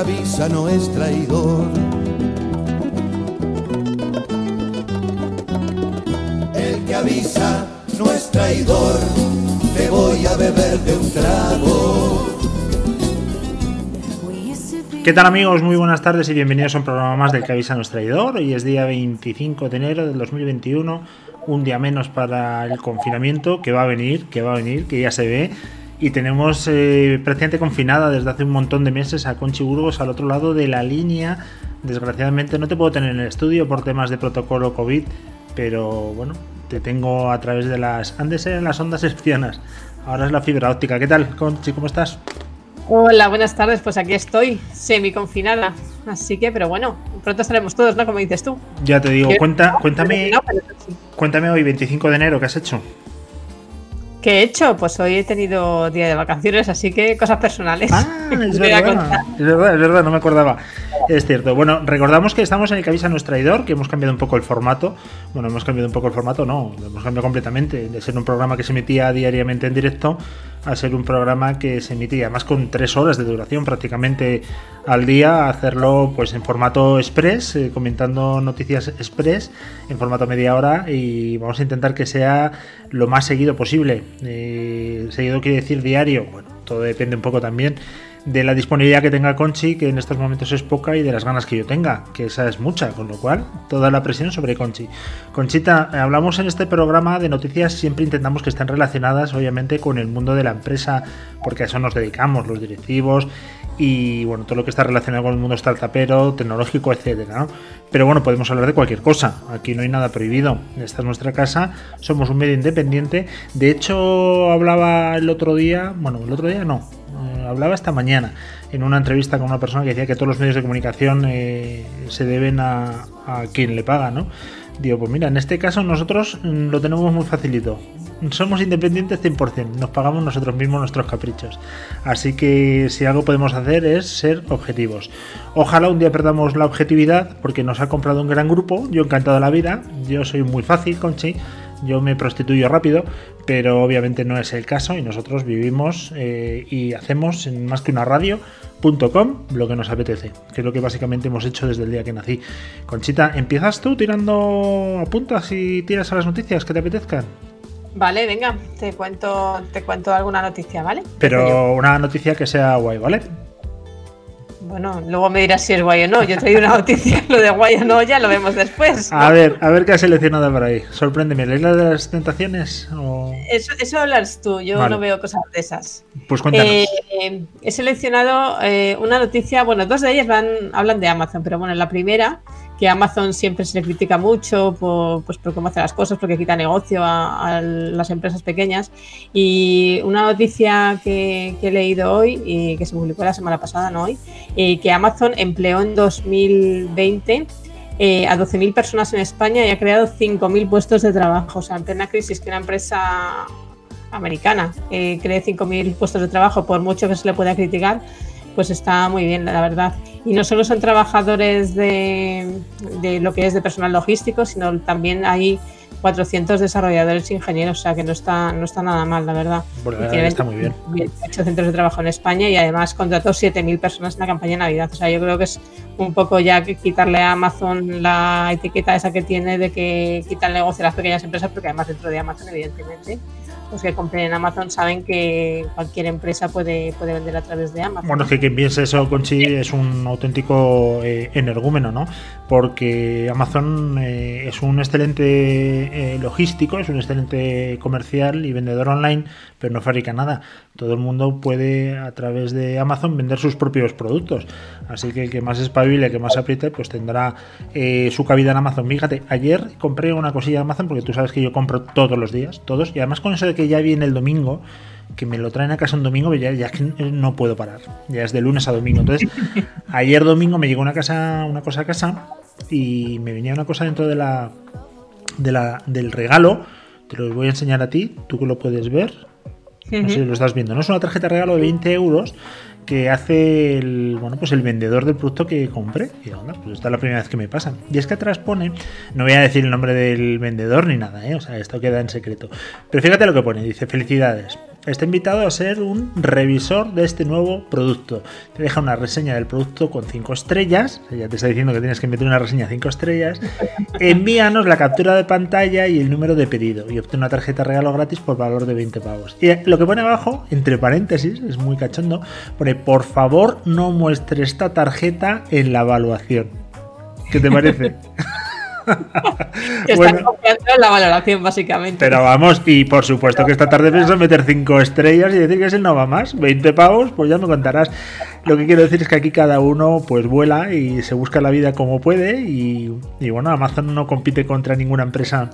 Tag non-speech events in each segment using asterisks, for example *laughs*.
avisa no es traidor. El que avisa no es traidor. Te voy a beber de un trago. ¿Qué tal amigos? Muy buenas tardes y bienvenidos a un programa más del que avisa no es traidor. Hoy es día 25 de enero del 2021, un día menos para el confinamiento que va a venir, que va a venir, que ya se ve. Y tenemos eh, prácticamente confinada desde hace un montón de meses a Conchi Burgos al otro lado de la línea. Desgraciadamente no te puedo tener en el estudio por temas de protocolo COVID, pero bueno, te tengo a través de las... Antes eran las ondas hercianas, ahora es la fibra óptica. ¿Qué tal, Conchi? ¿Cómo estás? Hola, buenas tardes. Pues aquí estoy, semi confinada. Así que, pero bueno, pronto estaremos todos, ¿no? Como dices tú. Ya te digo, cuenta, cuéntame, cuéntame hoy, 25 de enero, ¿qué has hecho? ¿Qué he hecho? Pues hoy he tenido día de vacaciones, así que cosas personales. Ah, es *laughs* verdad, es verdad, es verdad, no me acordaba. Es cierto. Bueno, recordamos que estamos en el que avisa nuestro traidor, que hemos cambiado un poco el formato. Bueno, hemos cambiado un poco el formato, no, lo hemos cambiado completamente. De ser un programa que se emitía diariamente en directo a ser un programa que se emitía más con tres horas de duración prácticamente al día, hacerlo pues en formato express, eh, comentando noticias express, en formato media hora y vamos a intentar que sea lo más seguido posible. Eh, seguido quiere decir diario, bueno, todo depende un poco también de la disponibilidad que tenga Conchi, que en estos momentos es poca, y de las ganas que yo tenga, que esa es mucha, con lo cual toda la presión sobre Conchi. Conchita, eh, hablamos en este programa de noticias, siempre intentamos que estén relacionadas, obviamente, con el mundo de la empresa, porque a eso nos dedicamos, los directivos y bueno, todo lo que está relacionado con el mundo startupero, tecnológico, etcétera, ¿no? Pero bueno, podemos hablar de cualquier cosa. Aquí no hay nada prohibido. Esta es nuestra casa. Somos un medio independiente. De hecho, hablaba el otro día, bueno, el otro día no, hablaba esta mañana en una entrevista con una persona que decía que todos los medios de comunicación eh, se deben a, quien le paga, ¿no? Digo, pues mira, en este caso nosotros mm, lo tenemos muy facilito. Somos independientes 100%, nos pagamos nosotros mismos nuestros caprichos. Así que si algo podemos hacer es ser objetivos. Ojalá un día perdamos la objetividad porque nos ha comprado un gran grupo. Yo encantado de la vida, yo soy muy fácil, Conchi. Yo me prostituyo rápido, pero obviamente no es el caso y nosotros vivimos eh, y hacemos en más que una radio.com lo que nos apetece, que es lo que básicamente hemos hecho desde el día que nací. Conchita, ¿empiezas tú tirando apuntas y tiras a las noticias que te apetezcan? Vale, venga, te cuento, te cuento alguna noticia, ¿vale? Pero una noticia que sea guay, ¿vale? Bueno, luego me dirás si es guay o no. Yo he traído una noticia, lo de guay o no, ya lo vemos después. A ver, a ver qué has seleccionado por ahí. Sorpréndeme, ¿la isla de las tentaciones? O... Eso, eso hablas tú, yo Vale. no veo cosas de esas. Pues cuéntanos. Eh, he seleccionado eh, una noticia, bueno, dos de ellas van, hablan de Amazon, pero bueno, la primera, que Amazon siempre se le critica mucho por, pues, por cómo hace las cosas, porque quita negocio a, a las empresas pequeñas. Y una noticia que, que he leído hoy y que se publicó la semana pasada, no hoy, eh, que Amazon empleó en 2020 eh, a 12.000 personas en España y ha creado 5.000 puestos de trabajo. O sea, en plena crisis que una empresa americana eh, cree 5.000 puestos de trabajo, por mucho que se le pueda criticar, pues está muy bien, la verdad. Y no solo son trabajadores de, de lo que es de personal logístico, sino también hay 400 desarrolladores e ingenieros, o sea que no está, no está nada mal, la verdad. Bueno, tiene está muy bien. 28 centros de trabajo en España y además contrató 7.000 personas en la campaña de Navidad. O sea, yo creo que es un poco ya que quitarle a Amazon la etiqueta esa que tiene de que quita el negocio a las pequeñas empresas, porque además dentro de Amazon, evidentemente, los que compren en Amazon saben que cualquier empresa puede, puede vender a través de Amazon. Bueno, es que quien piense eso, Conchi, es un auténtico eh, energúmeno, ¿no? Porque Amazon eh, es un excelente eh, logístico, es un excelente comercial y vendedor online, pero no fabrica nada. Todo el mundo puede a través de Amazon vender sus propios productos. Así que el que más espabile, el que más apriete, pues tendrá eh, su cabida en Amazon. Fíjate, ayer compré una cosilla de Amazon porque tú sabes que yo compro todos los días, todos, y además con eso de que ya viene el domingo, que me lo traen a casa un domingo, ya, que no puedo parar. Ya es de lunes a domingo. Entonces, *laughs* ayer domingo me llegó una casa, una cosa a casa y me venía una cosa dentro de la, de la del regalo. Te lo voy a enseñar a ti, tú que lo puedes ver. No sé si lo estás viendo. No es una tarjeta de regalo de 20 euros que hace el, bueno, pues el vendedor del producto que compré. Y onda, pues esta es la primera vez que me pasa. Y es que atrás pone, no voy a decir el nombre del vendedor ni nada, ¿eh? o sea, esto queda en secreto. Pero fíjate lo que pone, dice, felicidades está invitado a ser un revisor de este nuevo producto. Te deja una reseña del producto con 5 estrellas, ya te está diciendo que tienes que meter una reseña 5 estrellas. *laughs* Envíanos la captura de pantalla y el número de pedido y obtén una tarjeta regalo gratis por valor de 20 pavos. Y lo que pone abajo, entre paréntesis, es muy cachondo, pone por favor no muestre esta tarjeta en la evaluación. ¿Qué te parece? *laughs* Están confiando en la valoración, básicamente. Pero vamos, y por supuesto que esta tarde pienso meter 5 estrellas y decir que ese no va más. 20 pavos, pues ya me contarás. Lo que quiero decir es que aquí cada uno pues vuela y se busca la vida como puede. Y, y bueno, Amazon no compite contra ninguna empresa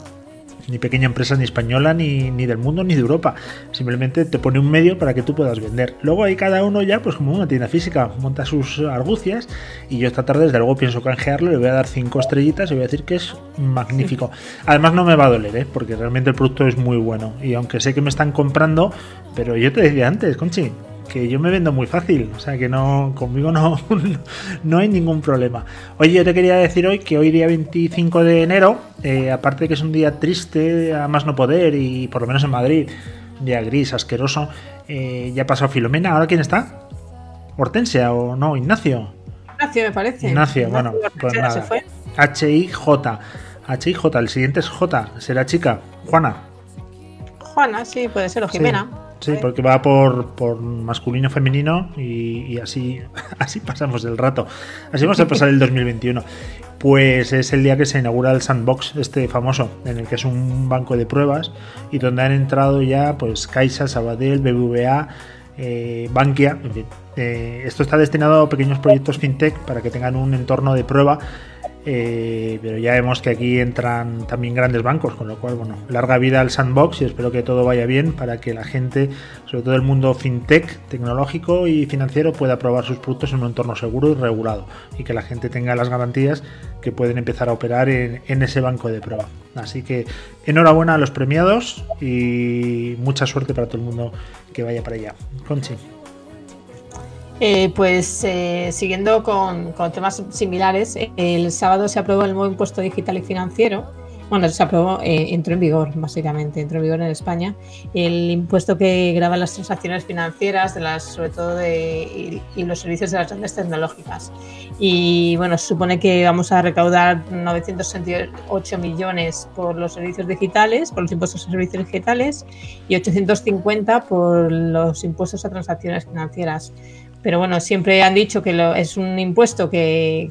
ni pequeña empresa ni española, ni, ni, del mundo, ni de Europa. Simplemente te pone un medio para que tú puedas vender. Luego ahí cada uno ya, pues como una tienda física, monta sus argucias y yo esta tarde desde luego pienso canjearlo, le voy a dar cinco estrellitas y voy a decir que es magnífico. Además no me va a doler, ¿eh? porque realmente el producto es muy bueno. Y aunque sé que me están comprando, pero yo te decía antes, Conchi, que yo me vendo muy fácil, o sea que no, conmigo no, *laughs* no hay ningún problema. Oye, yo te quería decir hoy que hoy día 25 de enero, eh, aparte de que es un día triste, a más no poder, y por lo menos en Madrid, día gris, asqueroso, eh, ya pasado Filomena, ¿ahora quién está? ¿Hortensia o no? ¿Ignacio? Ignacio me parece. Ignacio, bueno, pues nada. H-I-J. H-I-J, el siguiente es J, será chica, Juana. Juana, sí, puede ser, o Jimena. Sí, porque va por, por masculino, femenino y, así, *laughs* así pasamos el rato. Así vamos a pasar el 2021. Pues es el día que se inaugura el Sandbox, este famoso, en el que es un banco de pruebas y donde han entrado ya pues Caixa, Sabadell, BBVA, eh, Bankia, en fin. Eh, esto está destinado a pequeños proyectos fintech para que tengan un entorno de prueba eh, pero ya vemos que aquí entran también grandes bancos, con lo cual, bueno, larga vida al sandbox y espero que todo vaya bien para que la gente, sobre todo el mundo fintech, tecnológico y financiero, pueda probar sus productos en un entorno seguro y regulado y que la gente tenga las garantías que pueden empezar a operar en, en ese banco de prueba. Así que enhorabuena a los premiados y mucha suerte para todo el mundo que vaya para allá. Conchi. Eh, pues eh, siguiendo con, temas similares, el sábado se aprobó el nuevo impuesto digital y financiero. Bueno, se aprobó, eh, entró en vigor, básicamente, entró en vigor en España. El impuesto que graba las transacciones financieras, sobre todo de, y, los servicios de las grandes tecnológicas. Y bueno, se supone que vamos a recaudar 968 millones por los servicios digitales, por los impuestos a servicios digitales, y 850 por los impuestos a transacciones financieras pero bueno, siempre han dicho que es un impuesto que,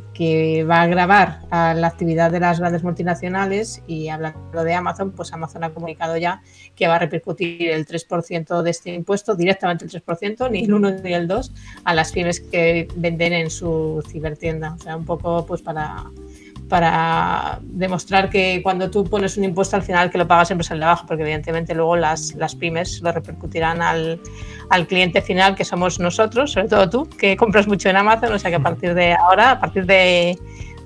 va a grabar a la actividad de las grandes multinacionales y hablando de Amazon, pues Amazon ha comunicado ya que va a repercutir el 3% de este impuesto, directamente el 3%, ni el 1 ni el 2, a las pymes que venden en su cibertienda. O sea, un poco pues para para demostrar que cuando tú pones un impuesto al final que lo pagas siempre es el de abajo, porque evidentemente luego las, las pymes lo repercutirán al, al, cliente final, que somos nosotros, sobre todo tú, que compras mucho en Amazon, o sea que a partir de ahora, a partir de,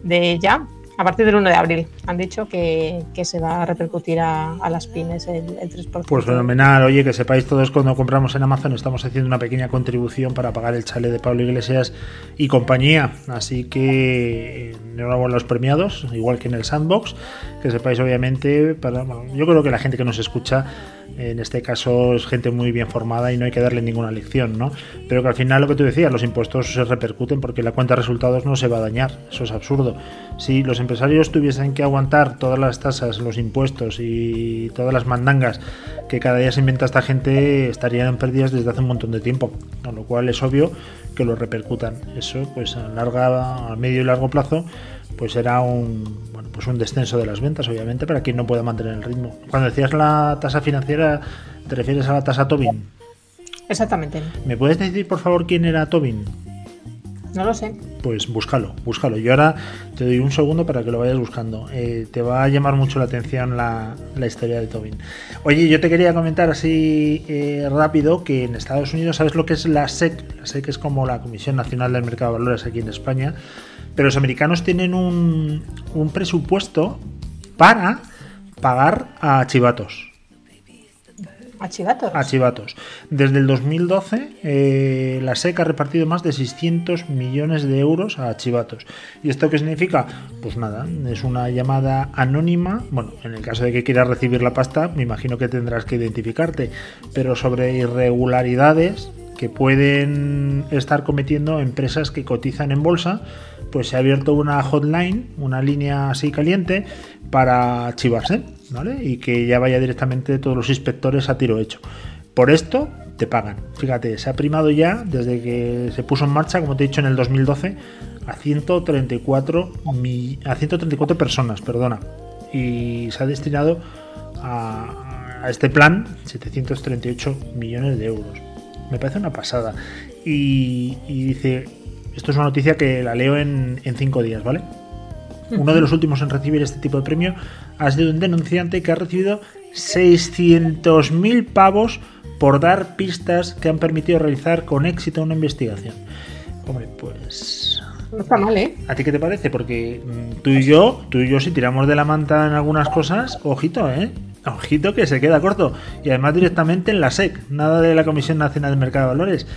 de ya, a partir del 1 de abril. Han dicho que, se va a repercutir a, las pymes el, 3%. Pues fenomenal. Oye, que sepáis todos cuando compramos en Amazon estamos haciendo una pequeña contribución para pagar el chale de Pablo Iglesias y compañía. Así que enhorabuena a los premiados, igual que en el Sandbox. Que sepáis obviamente, yo creo que la gente que nos escucha en este caso es gente muy bien formada y no hay que darle ninguna lección, ¿no? Pero que al final lo que tú decías, los impuestos se repercuten porque la cuenta de resultados no se va a dañar, eso es absurdo. Si los empresarios tuviesen que aguantar todas las tasas, los impuestos y todas las mandangas que cada día se inventa esta gente, estarían perdidas desde hace un montón de tiempo, con lo cual es obvio que lo repercutan. Eso, pues a larga, a medio y largo plazo, pues será un bueno pues un descenso de las ventas obviamente para quien no pueda mantener el ritmo cuando decías la tasa financiera te refieres a la tasa Tobin exactamente me puedes decir por favor quién era Tobin No lo sé. Pues búscalo, búscalo. Yo ahora te doy un segundo para que lo vayas buscando. Eh, te va a llamar mucho la atención la, la, historia de Tobin. Oye, yo te quería comentar así eh, rápido que en Estados Unidos, ¿sabes lo que es la SEC? La SEC es como la Comisión Nacional del Mercado de Valores aquí en España. Pero los americanos tienen un, un presupuesto para pagar a chivatos. ¿A chivatos? A chivatos. Desde el 2012, eh, la SEC ha repartido más de 600 millones de euros a chivatos. ¿Y esto qué significa? Pues nada, es una llamada anónima. Bueno, en el caso de que quieras recibir la pasta, me imagino que tendrás que identificarte. Pero sobre irregularidades que pueden estar cometiendo empresas que cotizan en bolsa, pues se ha abierto una hotline, una línea así caliente, para chivarse, ¿vale? Y que ya vaya directamente todos los inspectores a tiro hecho. Por esto te pagan. Fíjate, se ha primado ya desde que se puso en marcha, como te he dicho, en el 2012, a 134, a 134 personas, perdona. Y se ha destinado a, este plan 738 millones de euros. Me parece una pasada. Y, dice, esto es una noticia que la leo en, en cinco días, ¿vale? Uno de los últimos en recibir este tipo de premio ha sido un denunciante que ha recibido 600.000 pavos por dar pistas que han permitido realizar con éxito una investigación. Hombre, pues... No está mal, ¿eh? ¿A ti qué te parece? Porque mm, tú y yo, tú y yo si tiramos de la manta en algunas cosas, ojito, ¿eh? Ojito que se queda corto. Y además directamente en la SEC, nada de la Comisión Nacional del Mercado de Valores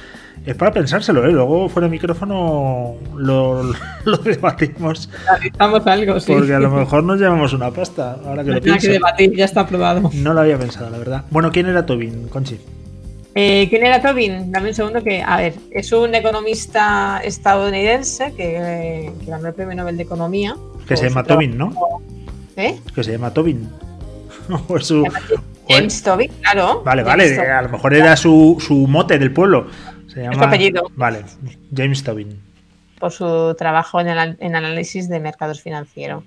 es para pensárselo, ¿eh? Luego fuera de micrófono lo, *laughs* lo debatimos. Necesitamos algo, sí. Porque a lo mejor nos llevamos una pasta. Ahora que lo pienso. que debatir, ya está aprobado. No lo había pensado, la verdad. Bueno, ¿quién era Tobin, Conchi? Eh, ¿Quién era Tobin? Dame un segundo que, a ver, es un economista estadounidense que, ganó el premio Nobel de Economía. Que se llama Tobin, ¿no? ¿Eh? Que se llama Tobin. *laughs* o su... James Tobin, claro. Vale, vale, a lo mejor era su, su mote del pueblo. Se llama... apellido. Vale, James Tobin. Por su trabajo en, el, en análisis de mercados financieros.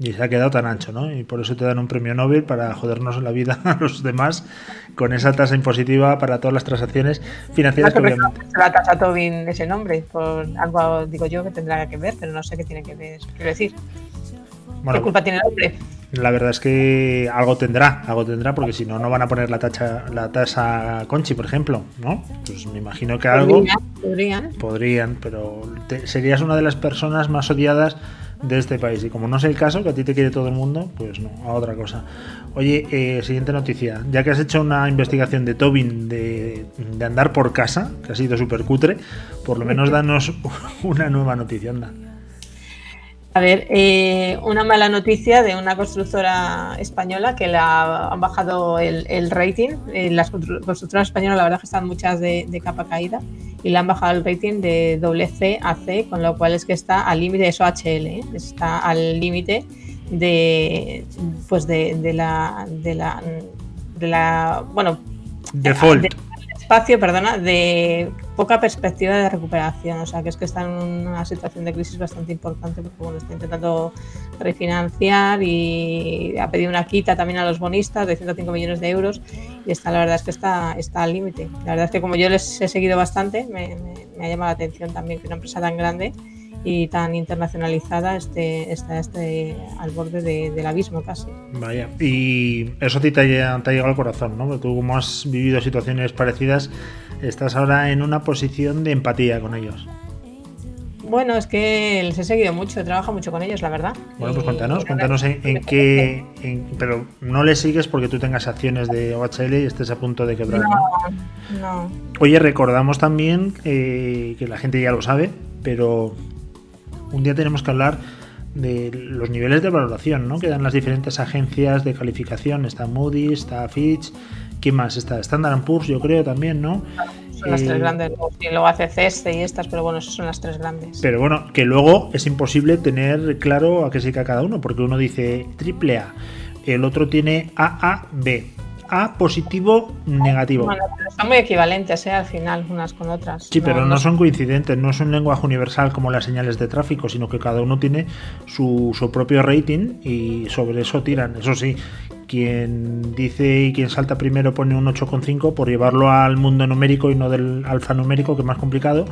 Y se ha quedado tan ancho, ¿no? Y por eso te dan un premio Nobel para jodernos la vida *laughs* a los demás con esa tasa impositiva para todas las transacciones financieras que obviamente. La tasa Tobin ese nombre, por algo digo yo que tendrá que ver, pero no sé qué tiene que ver. Quiero decir, ¿qué culpa tiene el hombre? La verdad es que algo tendrá, algo tendrá, porque si no, no van a poner la, tacha, la tasa Conchi, por ejemplo, ¿no? Pues me imagino que algo. Podrían. Podrían, pero serías una de las personas más odiadas de este país. Y como no es el caso, que a ti te quiere todo el mundo, pues no, a otra cosa. Oye, eh, siguiente noticia. Ya que has hecho una investigación de Tobin de, de andar por casa, que ha sido súper cutre, por lo menos danos *laughs* una nueva noticia, anda. A ver, eh, una mala noticia de una constructora española que le han bajado el, rating. Eh, las constructoras españolas, la verdad, que están muchas de, capa caída y le han bajado el rating de doble C a C, con lo cual es que está al límite de eso HL, ¿eh? está al límite de, pues de, la, de la, de la, bueno, default espacio, perdona, de poca perspectiva de recuperación. O sea, que es que está en una situación de crisis bastante importante porque bueno, está intentando refinanciar y ha pedido una quita también a los bonistas de 105 millones de euros y está, la verdad es que está, está al límite. La verdad es que como yo les he seguido bastante, me, ha llamado la atención también que una empresa tan grande y tan internacionalizada esté, está este al borde del abismo casi. Vaya, y eso te, te, ha, llegado al corazón, ¿no? Porque tú como has vivido situaciones parecidas, estás ahora en una posición de empatía con ellos. Bueno, es que les he seguido mucho, he trabajado mucho con ellos, la verdad. Bueno, pues cuéntanos, cuéntanos en, qué. pero no le sigues porque tú tengas acciones de OHL y estés a punto de quebrar. No, no. Oye, recordamos también eh, que la gente ya lo sabe, pero un día tenemos que hablar de los niveles de valoración ¿no? que dan las diferentes agencias de calificación. Está Moody's, está Fitch, ¿quién más? Está Standard Poor's, yo creo también, ¿no? Son las tres eh, grandes. Y luego hace CESTE y estas, pero bueno, esas son las tres grandes. Pero bueno, que luego es imposible tener claro a qué se cae cada uno, porque uno dice triple A, el otro tiene AAB a positivo negativo. Bueno, son muy equivalentes ¿eh? al final unas con otras. Sí, pero no, son coincidentes, no es un lenguaje universal como las señales de tráfico, sino que cada uno tiene su, propio rating y sobre eso tiran. Eso sí, quien dice y quien salta primero pone un 8,5 por llevarlo al mundo numérico y no del alfanumérico, que es más complicado.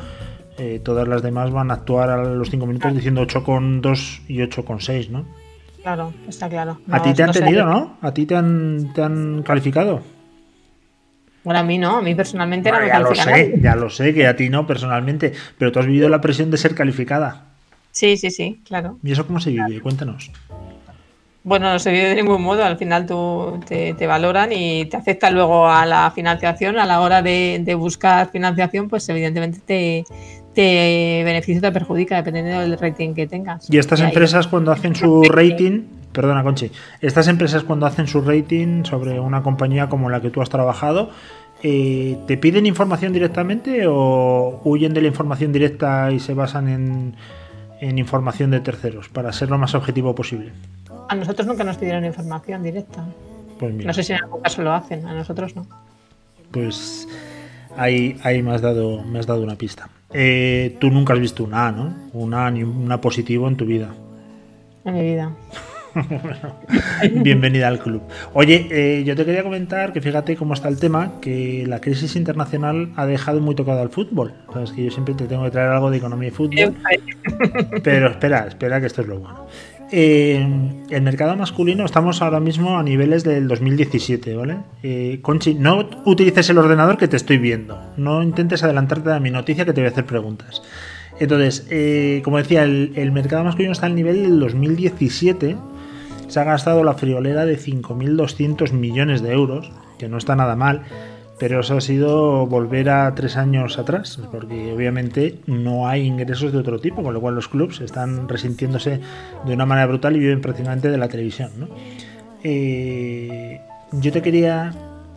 eh, todas las demás van a actuar a los 5 minutos diciendo 8,2 y 8,6, ¿no? Claro, está claro. a ti te han no sé. tenido, ¿no? A ti te han, te han calificado. Bueno, a mí no, a mí personalmente no me ya lo sé, nadie. ya lo sé que a ti no personalmente, pero tú has vivido la presión de ser calificada. Sí, sí, sí, claro. ¿Y eso cómo se vive? Cuéntanos. Bueno, no se vive de ningún modo, al final tú te, te valoran y te aceptan luego a la financiación, a la hora de, de buscar financiación, pues evidentemente te, te beneficia o te perjudica dependiendo del rating que tengas. Y estas empresas cuando hacen su *laughs* rating, perdona Conchi, estas empresas cuando hacen su rating sobre una compañía como la que tú has trabajado, eh, ¿te piden información directamente o huyen de la información directa y se basan en, en información de terceros para ser lo más objetivo posible? A nosotros nunca nos pidieron información directa. Pues mira, No sé si en algún caso lo hacen, a nosotros no. pues ahí, ahí me, has dado, me has dado una pista. Eh, tú nunca has visto una A, ¿no? Una A ni una positivo en tu vida. En mi vida. *laughs* Bienvenida al club. Oye, eh, yo te quería comentar que fíjate cómo está el tema, que la crisis internacional ha dejado muy tocado al fútbol. Sabes que yo siempre te tengo que traer algo de economía y fútbol, pero espera, espera que esto es lo bueno. El mercado masculino estamos ahora mismo a niveles del 2017, ¿vale? Eh, Conchi, no utilices el ordenador que te estoy viendo. No intentes adelantarte a mi noticia que te voy a hacer preguntas. Entonces, eh, como decía, el, el mercado masculino está al nivel del 2017 se ha gastado la friolera de 5.200 millones de euros, que no está nada mal, pero eso ha sido volver a tres años atrás, porque obviamente no hay ingresos de otro tipo, con lo cual los clubes están resintiéndose de una manera brutal y viven prácticamente de la televisión. Eh, yo te quería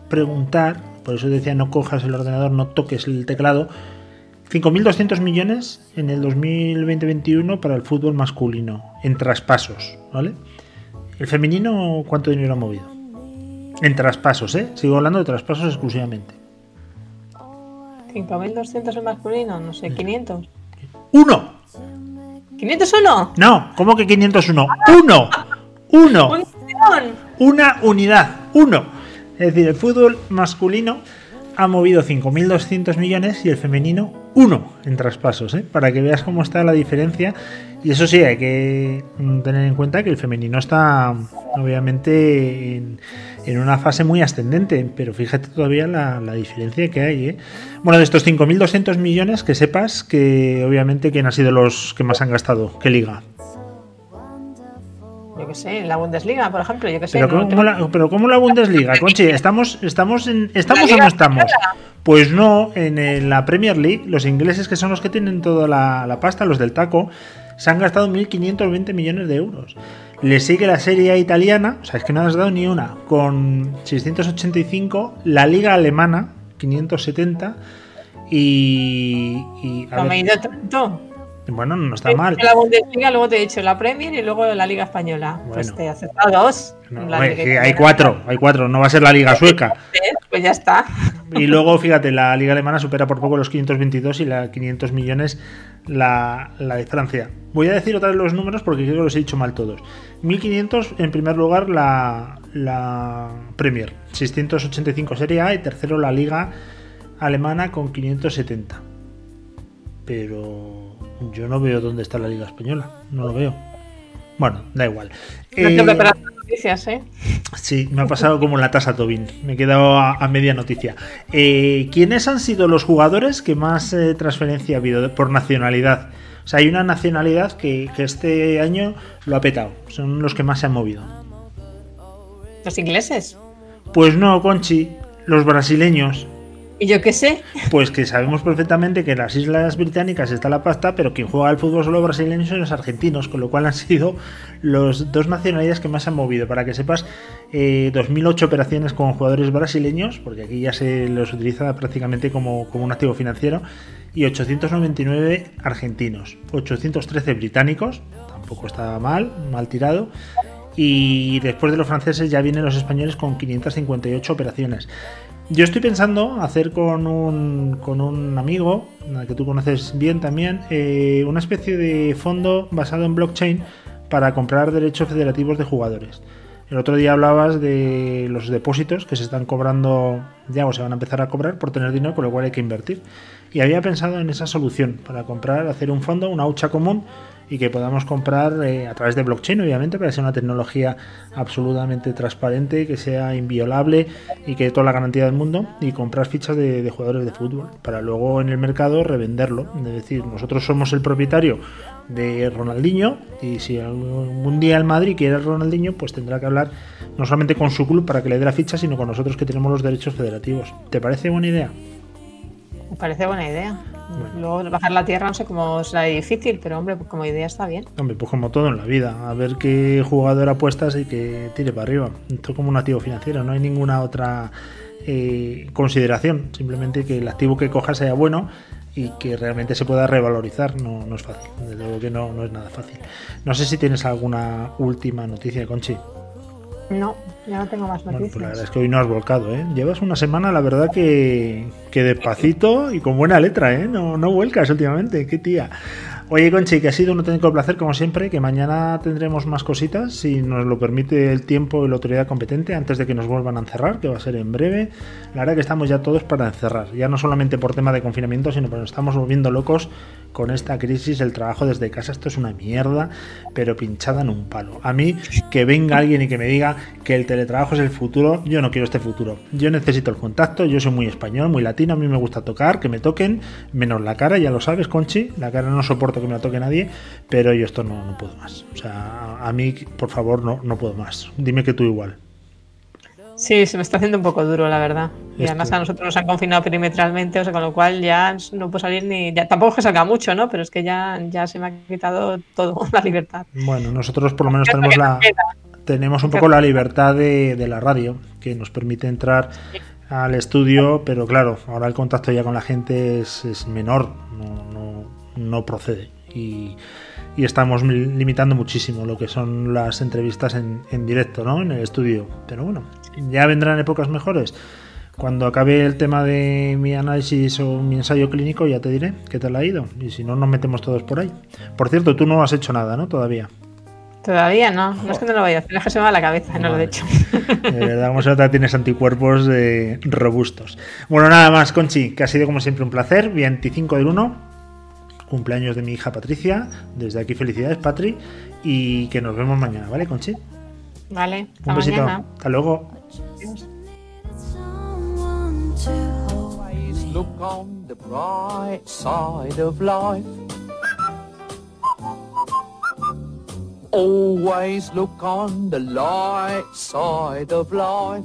preguntar, por eso decía no cojas el ordenador, no toques el teclado, 5.200 millones en el 2020-21 para el fútbol masculino, en traspasos, ¿vale? ¿El femenino cuánto dinero ha movido? En traspasos, ¿eh? Sigo hablando de traspasos exclusivamente. 5.200 en masculino, no sé, 500. ¡Uno! ¿500 solo? No, ¿cómo que 501? ¡Uno! ¡Uno! ¡Un! Una unidad, uno. Es decir, el fútbol masculino ha movido 5.200 millones y el femenino uno en traspasos, ¿eh? para que veas cómo está la diferencia. Y eso sí, hay que tener en cuenta que el femenino está obviamente en, una fase muy ascendente, pero fíjate todavía la, la diferencia que hay. ¿eh? Bueno, de estos 5.200 millones, que sepas que obviamente quién ha sido los que más han gastado, qué liga. Yo qué sé, en la Bundesliga, por ejemplo, yo qué sé. Pero, no ¿cómo, la, pero ¿cómo la Bundesliga, Conchi? ¿Estamos, estamos, en, ¿estamos o no estamos? Pues no, en la Premier League, los ingleses que son los que tienen toda la, la pasta, los del taco, se han gastado 1.520 millones de euros. Le sigue la Serie A italiana, o sea, es que no has dado ni una, con 685, la Liga Alemana, 570, y... y, a ver, tanto. Bueno, no está mal. La Bundesliga, luego te he dicho la Premier y luego la Liga Española. Pues Bueno. te he aceptado dos. No, que hay Española. cuatro, hay cuatro, no va a ser la Liga Sueca. Pues ya está. Y luego, fíjate, la Liga Alemana supera por poco los 522 y la 500 millones la, la de Francia. Voy a decir otra vez los números porque creo que los he dicho mal todos. 1500 en primer lugar la, la Premier, 685 Serie A y tercero la Liga Alemana con 570. Pero yo no veo dónde está la Liga Española, no lo veo. Bueno, da igual. No Eh, noticias, ¿eh? Sí, me ha pasado como la tasa Tobin. Me he quedado a, a media noticia. Eh, ¿Quiénes han sido los jugadores que más eh, transferencia ha habido por nacionalidad? O sea, hay una nacionalidad que, que este año lo ha petado. Son los que más se han movido. Los ingleses. Pues no, Conchi, los brasileños. Y yo qué sé. Pues que sabemos perfectamente que en las Islas Británicas está la pasta, pero quien juega al fútbol solo brasileños son los argentinos, con lo cual han sido los dos nacionalidades que más han movido. Para que sepas, eh, 2008 operaciones con jugadores brasileños, porque aquí ya se los utiliza prácticamente como, como un activo financiero, y 899 argentinos, 813 británicos, tampoco está mal, mal tirado. Y después de los franceses ya vienen los españoles con 558 operaciones. Yo estoy pensando hacer con un, con un amigo, que tú conoces bien también, eh, una especie de fondo basado en blockchain para comprar derechos federativos de jugadores. El otro día hablabas de los depósitos que se están cobrando ya o se van a empezar a cobrar por tener dinero, con lo cual hay que invertir. y había pensado en esa solución para comprar, hacer un fondo, una hucha común y que podamos comprar eh, a través de blockchain, obviamente, para que sea una tecnología absolutamente transparente, que sea inviolable y que dé toda la garantía del mundo, y comprar fichas de, jugadores de fútbol, para luego en el mercado revenderlo. Es decir, nosotros somos el propietario de Ronaldinho, y si algún día el Madrid quiere Ronaldinho, pues tendrá que hablar no solamente con su club para que le dé la ficha, sino con nosotros que tenemos los derechos federativos. ¿Te parece buena idea? Parece buena idea. Luego bajar la tierra no sé cómo será difícil, pero hombre, pues como idea está bien. Hombre, pues como todo en la vida, a ver qué jugador apuestas y que tire para arriba. Esto es como un activo financiero, no hay ninguna otra eh, consideración, simplemente que el activo que coja sea bueno y que realmente se pueda revalorizar no, no es fácil, desde luego que no, no es nada fácil. No sé si tienes alguna última noticia, Conchi. No, ya no tengo más noticias. pues la verdad es que hoy no has volcado, ¿eh? Llevas una semana, la verdad, que, que despacito y con buena letra, ¿eh? No, no vuelcas últimamente, qué tía. Oye, Conchi, que ha sido un auténtico placer, como siempre, que mañana tendremos más cositas, si nos lo permite el tiempo y la autoridad competente, antes de que nos vuelvan a encerrar, que va a ser en breve. La verdad que estamos ya todos para encerrar, ya no solamente por tema de confinamiento, sino porque nos estamos volviendo locos con esta crisis, el trabajo desde casa, esto es una mierda, pero pinchada en un palo. A mí, que venga alguien y que me diga que el teletrabajo es el futuro, yo no quiero este futuro. Yo necesito el contacto, yo soy muy español, muy latino, a mí me gusta tocar, que me toquen, menos la cara, ya lo sabes, Conchi, la cara no soporto que me la toque nadie, pero yo esto no, no puedo más. O sea, a, mí, por favor, no, no puedo más. Dime que tú igual. Sí, se me está haciendo un poco duro, la verdad. Y además a nosotros nos han confinado perimetralmente, o sea, con lo cual ya no puedo salir ni. Ya, tampoco es que salga mucho, ¿no? Pero es que ya, ya se me ha quitado todo, *laughs* la libertad. Bueno, nosotros por lo menos tenemos la. Tenemos un poco la libertad de, de la radio, que nos permite entrar al estudio, pero claro, ahora el contacto ya con la gente es, es menor, no, no, no procede y, estamos limitando muchísimo lo que son las entrevistas en, directo, ¿no? En el estudio. Pero bueno, ya vendrán épocas mejores. Cuando acabe el tema de mi análisis o mi ensayo clínico, ya te diré qué tal ha ido. Y si no, nos metemos todos por ahí. Por cierto, tú no has hecho nada, ¿no? Todavía. Todavía no, no es que no lo vaya a hacer, es que se me va la cabeza, no lo he hecho. *laughs* De verdad, como se nota, tienes anticuerpos de robustos. Bueno, nada más, Conchi, que ha sido como siempre un placer. 25 del 1, cumpleaños de mi hija Patricia. Desde aquí felicidades, Patri. Y que nos vemos mañana, ¿vale, Conchi? Vale, hasta Un besito. Hasta luego. look on the bright side of life. Always look on the light side of life.